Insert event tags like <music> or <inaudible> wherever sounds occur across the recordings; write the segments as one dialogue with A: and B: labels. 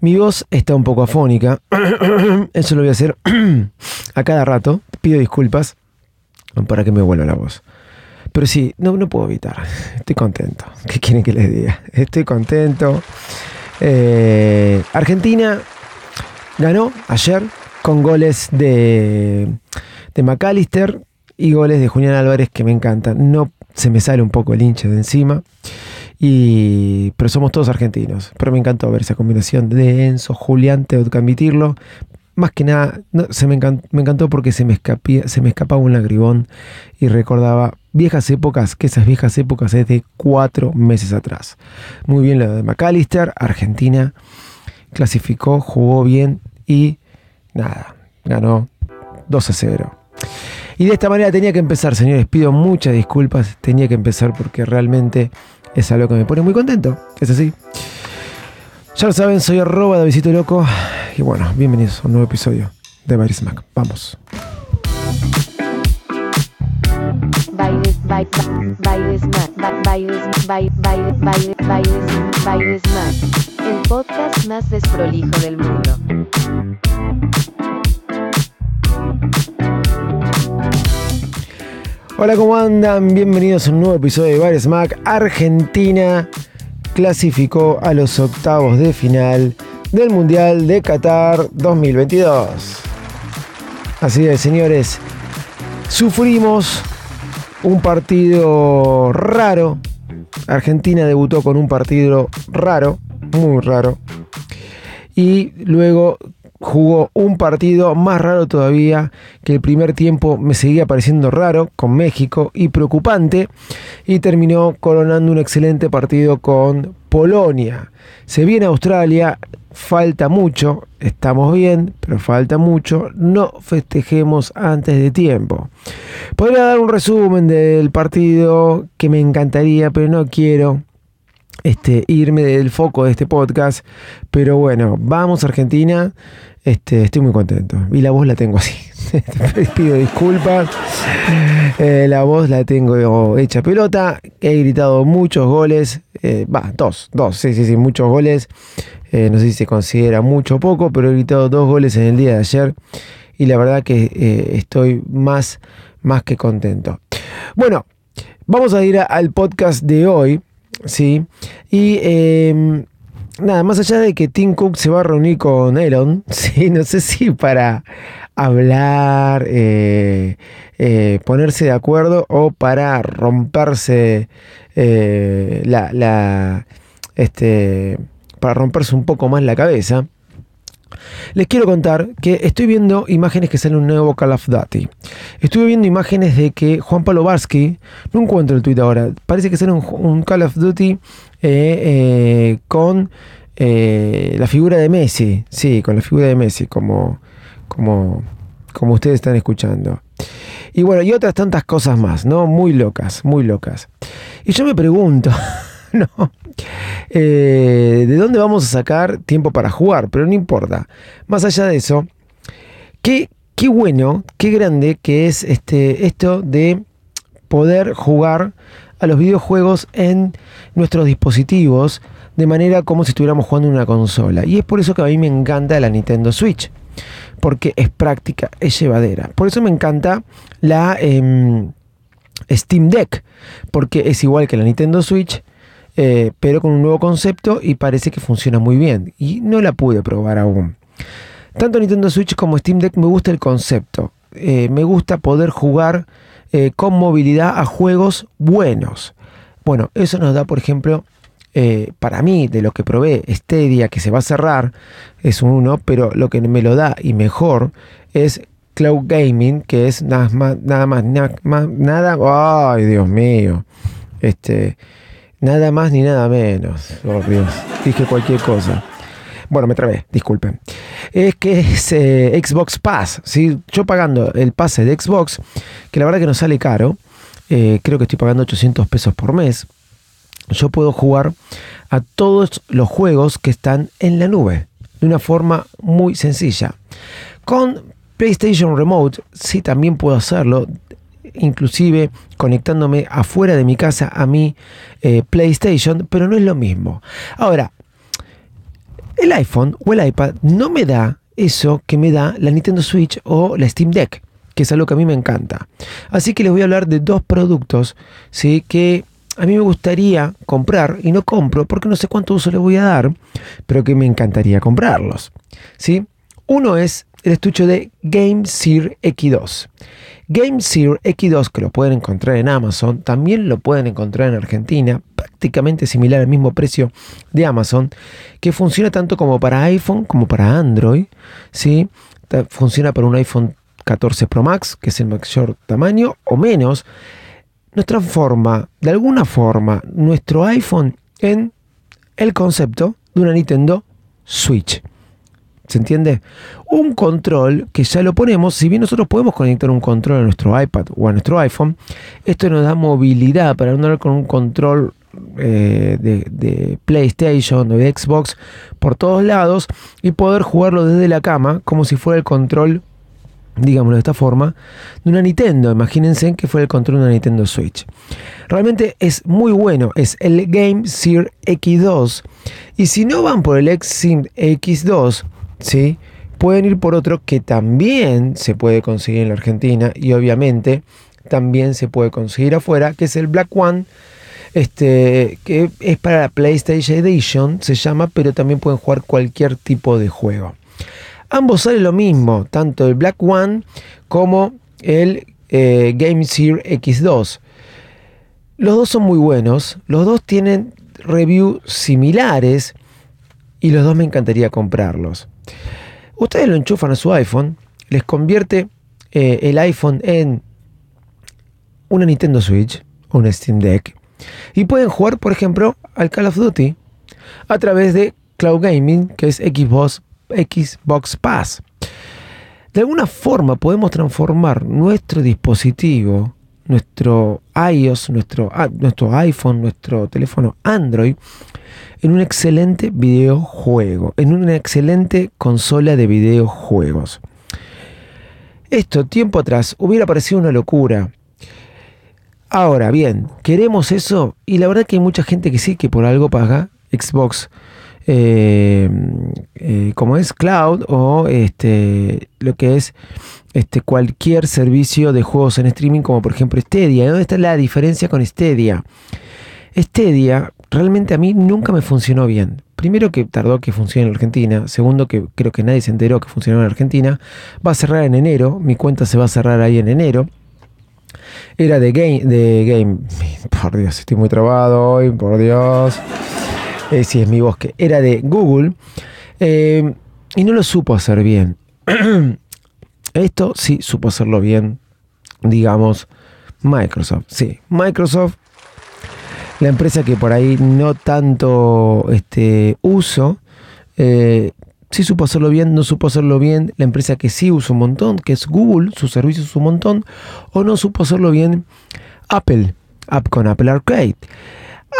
A: Mi voz está un poco afónica. <coughs> Eso lo voy a hacer <coughs> a cada rato. Pido disculpas para que me vuelva la voz. Pero sí, no, no puedo evitar. Estoy contento. <laughs> ¿Qué quieren que les diga? Estoy contento. Eh, Argentina ganó ayer con goles de, McAllister y goles de Julián Álvarez que me encantan. No se me sale un poco el hincha de encima. Y, pero somos todos argentinos. Pero me encantó ver esa combinación de Enzo, Julián, tengo que admitirlo. Más que nada, se me, encantó, porque se me, se me escapaba un lagribón y recordaba viejas épocas, que esas viejas épocas es de cuatro meses atrás. Muy bien lo de McAllister, Argentina clasificó, jugó bien y nada, ganó 2 a 0. Y de esta manera tenía que empezar, señores. Pido muchas disculpas. Tenía que empezar porque realmente es algo que me pone muy contento. Es así. Ya lo saben, soy arroba de Visito Loco. Y bueno, bienvenidos a un nuevo episodio de Bailes Mac. Vamos. Bailes,
B: el podcast más desprolijo del mundo.
A: Hola, ¿cómo andan? Bienvenidos a un nuevo episodio de Bares Mac. Argentina clasificó a los octavos de final del Mundial de Qatar 2022. Así es, señores. Sufrimos un partido raro. Argentina debutó con un partido raro, muy raro. Y luego jugó un partido más raro todavía, que el primer tiempo me seguía pareciendo raro con México y preocupante, y terminó coronando un excelente partido con Polonia. Se viene Australia, falta mucho, estamos bien, pero falta mucho, no festejemos antes de tiempo. Podría dar un resumen del partido que me encantaría, pero no quiero este, irme del foco de este podcast. Pero bueno, vamos Argentina. Este, estoy muy contento. Y la voz la tengo así. <laughs> Pido disculpas. Eh, la voz la tengo hecha pelota. He gritado muchos goles. Eh, va, dos, dos, sí, sí, sí, muchos goles. Eh, no sé si se considera mucho o poco, pero he gritado dos goles en el día de ayer. Y la verdad que estoy más, más que contento. Bueno, vamos a ir al podcast de hoy. Sí. Y em, nada, más allá de que Tim Cook se va a reunir con Elon, <laughs> sí, no sé si para hablar, eh, eh, ponerse de acuerdo o para romperse eh, la, la, este, para romperse un poco más la cabeza. Les quiero contar que estoy viendo imágenes que salen un nuevo Call of Duty. Estuve viendo imágenes de que Juan Pablo Barsky, no encuentro el tweet ahora, parece que sale un, Call of Duty eh, eh, con eh, la figura de Messi. Sí, con la figura de Messi, como, como, como ustedes están escuchando. Y bueno, y otras tantas cosas más, ¿no? Muy locas, muy locas. Y yo me pregunto, <laughs> <laughs> ¿no? Eh, ¿De dónde vamos a sacar tiempo para jugar? Pero no importa. Más allá de eso, qué, qué bueno, qué grande que es este, esto de poder jugar a los videojuegos en nuestros dispositivos de manera como si estuviéramos jugando en una consola. Y es por eso que a mí me encanta la Nintendo Switch. Porque es práctica, es llevadera. Por eso me encanta la em, Steam Deck. Porque es igual que la Nintendo Switch eh, pero con un nuevo concepto y parece que funciona muy bien. Y no la pude probar aún. Tanto Nintendo Switch como Steam Deck me gusta el concepto. Eh, me gusta poder jugar eh, con movilidad a juegos buenos. Bueno, eso nos da, por ejemplo, para mí, de lo que probé, Stadia, que se va a cerrar, es uno, pero lo que me lo da y mejor es Cloud Gaming, que es nada más, nada más, nada, más, nada, ay Dios mío, este, Nada más ni nada menos. Oh, Dios. Dije cualquier cosa. Bueno, me trabé, disculpen. Es que es eh, Xbox Pass. ¿sí? Yo pagando el pase de Xbox, que la verdad que no sale caro. Eh, creo que estoy pagando 800 pesos por mes. Yo puedo jugar a todos los juegos que están en la nube. De una forma muy sencilla. Con PlayStation Remote sí también puedo hacerlo inclusive conectándome afuera de mi casa a mi eh, PlayStation, pero no es lo mismo. Ahora, El iPhone o el iPad no me da eso que me da la Nintendo Switch o la Steam Deck, que es algo que a mí me encanta. Así que les voy a hablar de dos productos ¿sí? que a mí me gustaría comprar y no compro porque no sé cuánto uso le voy a dar, pero que me encantaría comprarlos. ¿sí? Uno es el estuche de Game Sear X2. Game Sear X2, que lo pueden encontrar en Amazon, también lo pueden encontrar en Argentina, prácticamente similar al mismo precio de Amazon, que funciona tanto como para iPhone como para Android. ¿sí? Funciona para un iPhone 14 Pro Max, que es el mayor tamaño, o menos. Nos transforma de alguna forma nuestro iPhone en el concepto de una Nintendo Switch. ¿Se entiende? Un control que ya lo ponemos, si bien nosotros podemos conectar un control a nuestro iPad o a nuestro iPhone, esto nos da movilidad para andar con un control eh, de, PlayStation o de Xbox por todos lados y poder jugarlo desde la cama como si fuera el control, digámoslo de esta forma, de una Nintendo. Imagínense que fue el control de una Nintendo Switch. Realmente es muy bueno, es el Game Sear X2. Y si no van por el X X2, ¿sí? pueden ir por otro que también se puede conseguir en la Argentina y obviamente también se puede conseguir afuera, que es el Black One este, que es para la PlayStation Edition, se llama, pero también pueden jugar cualquier tipo de juego. Ambos salen lo mismo, tanto el Black One como el eh, Game Sear X2. Los dos son muy buenos, los dos tienen reviews similares y los dos me encantaría comprarlos. Ustedes lo enchufan a su iPhone, les convierte eh, el iPhone en una Nintendo Switch, un Steam Deck, y pueden jugar, por ejemplo, al Call of Duty a través de Cloud Gaming, que es Xbox, Xbox Pass. De alguna forma podemos transformar nuestro dispositivo, nuestro iOS, nuestro, nuestro iPhone, nuestro teléfono Android, en un excelente videojuego, en una excelente consola de videojuegos. Esto tiempo atrás hubiera parecido una locura, Ahora bien, ¿queremos eso? Y la verdad que hay mucha gente que sí, que por algo paga Xbox. Eh, eh, como es cloud o este lo que es este cualquier servicio de juegos en streaming como por ejemplo Stadia. ¿Dónde está la diferencia con Stadia? Stadia realmente a mí nunca me funcionó bien. Primero que tardó que funcione en Argentina. Segundo que creo que nadie se enteró que funcionó en Argentina. Va a cerrar en enero. Mi cuenta se va a cerrar ahí en enero. Era de Game, de Game. Por Dios, estoy muy trabado hoy, por Dios. Eh, sí, es mi bosque. Era de Google. Eh, y no lo supo hacer bien. <clears throat> Esto sí supo hacerlo bien, digamos, Microsoft. Sí, Microsoft, la empresa que por ahí no tanto este, uso, eh, si supo hacerlo bien, no supo hacerlo bien la empresa que sí usa un montón, que es Google, sus servicios un montón, o no supo hacerlo bien Apple, App con Apple Arcade.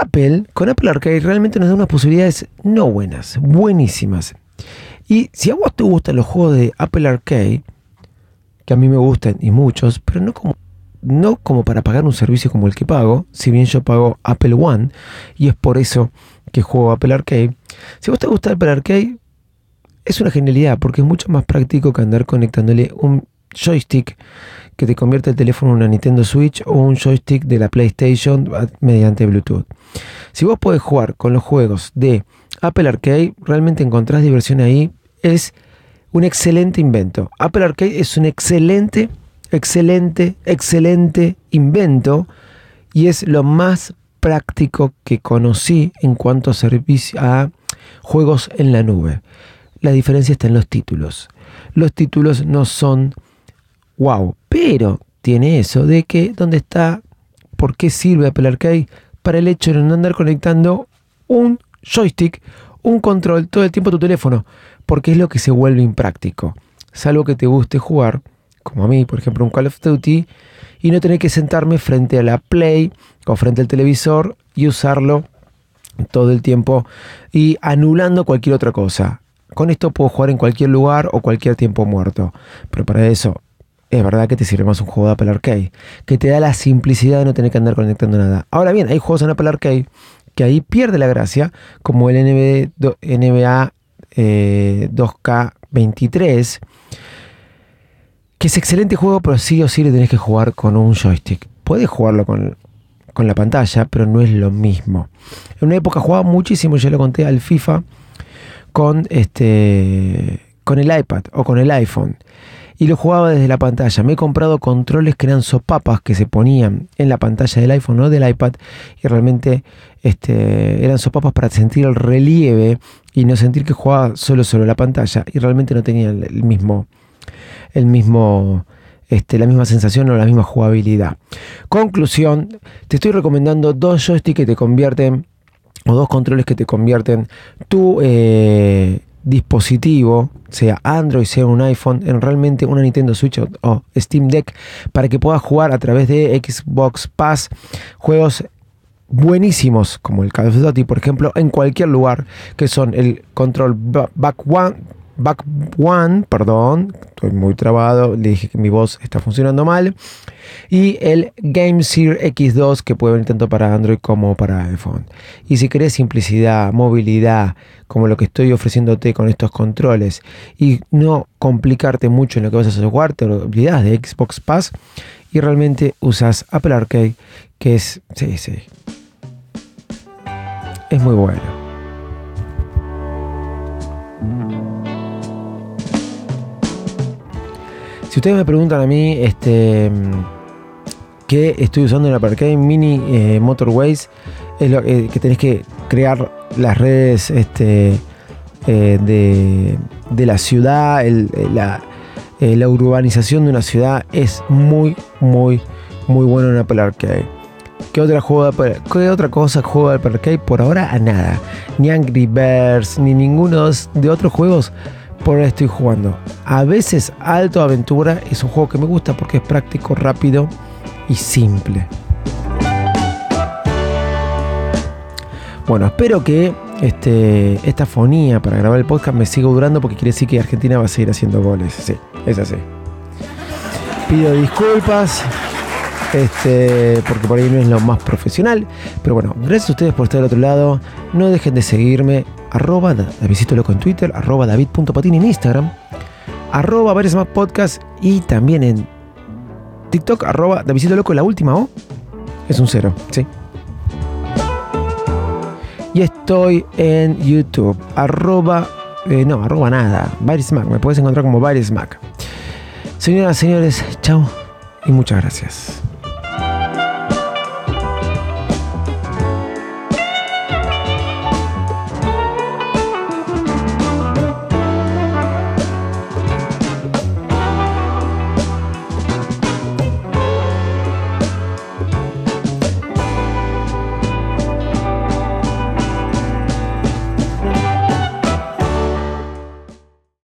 A: Apple, con Apple Arcade, realmente nos da unas posibilidades no buenas, buenísimas. Y si a vos te gustan los juegos de Apple Arcade, que a mí me gustan y muchos, pero no como, no como para pagar un servicio como el que pago, si bien yo pago Apple One, y es por eso que juego Apple Arcade. Si a vos te gusta Apple Arcade, es una genialidad porque es mucho más práctico que andar conectándole un joystick que te convierte el teléfono en una Nintendo Switch o un joystick de la PlayStation mediante Bluetooth. Si vos podés jugar con los juegos de Apple Arcade, realmente encontrás diversión ahí. Es un excelente invento. Apple Arcade es un excelente, excelente, excelente invento y es lo más práctico que conocí en cuanto a, a juegos en la nube. La diferencia está en los títulos. Los títulos no son wow, pero tiene eso de que dónde está, por qué sirve Apple Arcade para el hecho de no andar conectando un joystick, un control todo el tiempo a tu teléfono, porque es lo que se vuelve impráctico. Salvo que te guste jugar, como a mí, por ejemplo, un Call of Duty, y no tener que sentarme frente a la Play o frente al televisor y usarlo todo el tiempo y anulando cualquier otra cosa. Con esto puedo jugar en cualquier lugar o cualquier tiempo muerto. Pero para eso es verdad que te sirve más un juego de Apple Arcade, que te da la simplicidad de no tener que andar conectando nada. Ahora bien, hay juegos en Apple Arcade que ahí pierde la gracia, como el NBA 2K23, que es excelente juego, pero sí o sí le tenés que jugar con un joystick. Puedes jugarlo con, con la pantalla, pero no es lo mismo. En una época jugaba muchísimo, ya lo conté, al FIFA con, este, con el iPad o con el iPhone. Y lo jugaba desde la pantalla. Me he comprado controles que eran sopapas que se ponían en la pantalla del iPhone o del iPad. Y realmente este, eran sopapas para sentir el relieve y no sentir que jugaba solo sobre la pantalla. Y realmente no tenía el mismo, el mismo este, la misma sensación o la misma jugabilidad. Conclusión, te estoy recomendando dos joysticks que te convierten, o dos controles que te convierten tu eh, dispositivo, sea Android, sea un iPhone, en realmente una Nintendo Switch o, Steam Deck, para que puedas jugar a través de Xbox Pass juegos buenísimos como el Call of Duty, por ejemplo, en cualquier lugar, que son el control Back One Back One, perdón, estoy muy trabado, le dije que mi voz está funcionando mal. Y el GameSear X2 que puede venir tanto para Android como para iPhone. Y si querés simplicidad, movilidad, como lo que estoy ofreciéndote con estos controles, y no complicarte mucho en lo que vas a hacer te olvidas de Xbox Pass y realmente usas Apple Arcade, que es, sí, sí, es muy bueno. Si ustedes me preguntan a mí, este, ¿qué estoy usando en la Arcade Mini eh, Motorways? Es lo eh, que tenés que crear las redes este, eh, de, la ciudad, la, urbanización de una ciudad es muy, muy, muy bueno en Apple Arcade. ¿Qué otra, juego ¿Qué otra cosa juego de Apple Arcade? Por ahora a nada. Ni Angry Birds, ni ninguno de otros juegos por ahora estoy jugando. A veces Alto Aventura es un juego que me gusta porque es práctico, rápido y simple. Bueno, espero que este, esta fonía para grabar el podcast me siga durando porque quiere decir que Argentina va a seguir haciendo goles. Sí, es así. Pido disculpas. Este, porque por ahí no es lo más profesional. Pero bueno, gracias a ustedes por estar del otro lado. No dejen de seguirme arroba Davidito Loco en Twitter, arroba David.patín en Instagram, arroba varios más podcast y también en TikTok, arroba Davidito Loco, la última O es un cero, sí. Y estoy en YouTube, arroba, eh, no, arroba nada, Mac, me puedes encontrar como Mac. Señoras, señores, chao y muchas gracias.